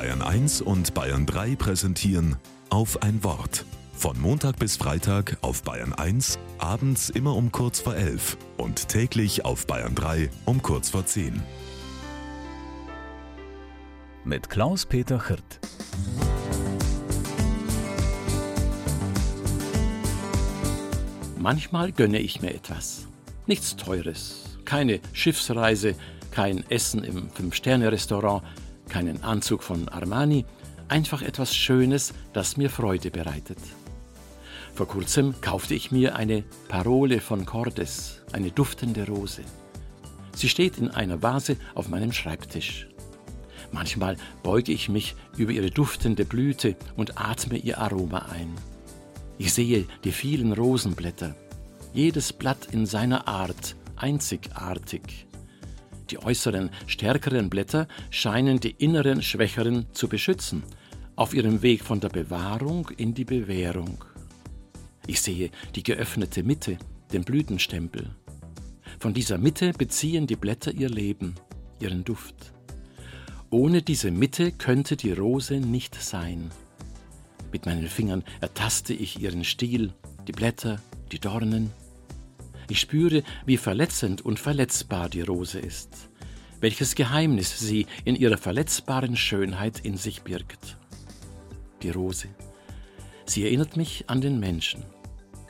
Bayern 1 und Bayern 3 präsentieren auf ein Wort. Von Montag bis Freitag auf Bayern 1, abends immer um kurz vor 11 und täglich auf Bayern 3 um kurz vor 10. Mit Klaus-Peter Hirt. Manchmal gönne ich mir etwas. Nichts Teures, keine Schiffsreise, kein Essen im Fünf-Sterne-Restaurant, keinen Anzug von Armani, einfach etwas Schönes, das mir Freude bereitet. Vor kurzem kaufte ich mir eine Parole von Cordes, eine duftende Rose. Sie steht in einer Vase auf meinem Schreibtisch. Manchmal beuge ich mich über ihre duftende Blüte und atme ihr Aroma ein. Ich sehe die vielen Rosenblätter, jedes Blatt in seiner Art, einzigartig. Die äußeren, stärkeren Blätter scheinen die inneren, schwächeren zu beschützen, auf ihrem Weg von der Bewahrung in die Bewährung. Ich sehe die geöffnete Mitte, den Blütenstempel. Von dieser Mitte beziehen die Blätter ihr Leben, ihren Duft. Ohne diese Mitte könnte die Rose nicht sein. Mit meinen Fingern ertaste ich ihren Stiel, die Blätter, die Dornen. Ich spüre, wie verletzend und verletzbar die Rose ist, welches Geheimnis sie in ihrer verletzbaren Schönheit in sich birgt. Die Rose. Sie erinnert mich an den Menschen.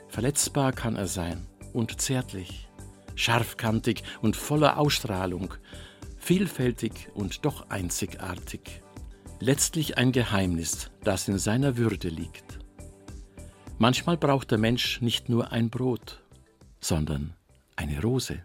Verletzbar kann er sein und zärtlich, scharfkantig und voller Ausstrahlung, vielfältig und doch einzigartig. Letztlich ein Geheimnis, das in seiner Würde liegt. Manchmal braucht der Mensch nicht nur ein Brot, sondern eine Rose.